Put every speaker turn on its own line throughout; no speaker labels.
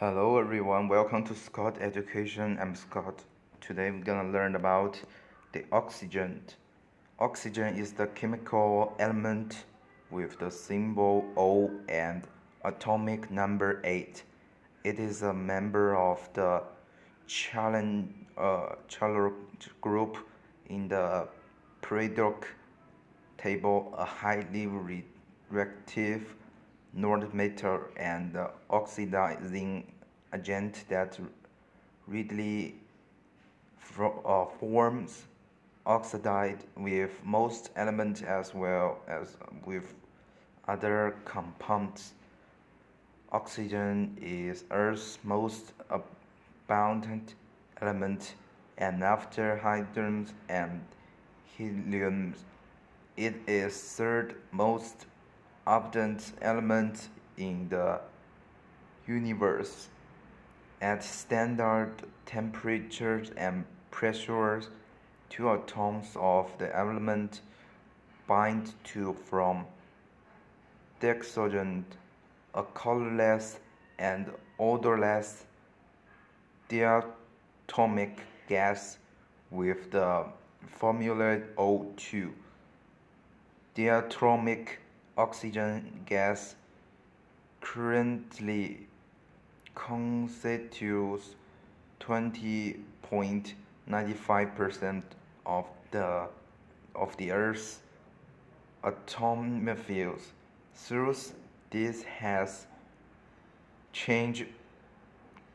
Hello everyone, welcome to Scott Education. I'm Scott. Today we're gonna learn about the oxygen. Oxygen is the chemical element with the symbol O and atomic number 8. It is a member of the chalcogen uh, group in the periodic table, a highly reactive non-metal and oxidizing agent that readily uh, forms oxide with most elements as well as with other compounds. Oxygen is Earth's most abundant element, and after hydrogen and helium, it is third most abundant element in the universe. At standard temperatures and pressures, two atoms of the element bind to from dioxygen, a colorless and odorless diatomic gas with the formula O2. Diatomic oxygen gas currently constitutes 20.95% of the of the Earth's atmosphere. Thus, this has changed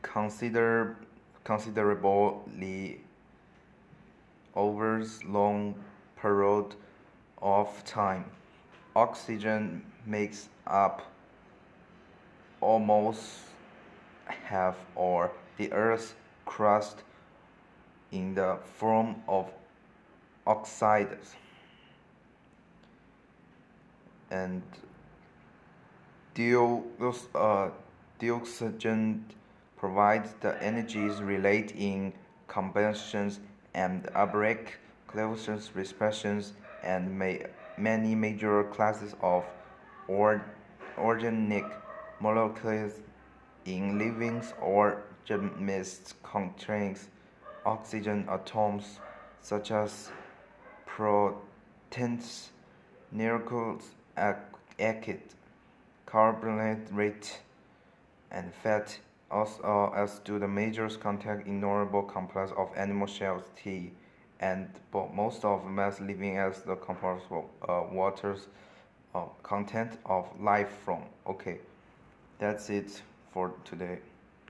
consider, considerably over long period of time oxygen makes up almost half of the Earth's crust in the form of oxides. And uh, dioxygen provides the energies related in combustions and closures respirations and may many major classes of or organic molecules in living organisms contain oxygen atoms such as proteins, nucleic acid, carbohydrate, and fat, as as do the major contact innumerable complex of animal cells T and most of mass living as the comparable uh, water's uh, content of life from. Okay, that's it for today.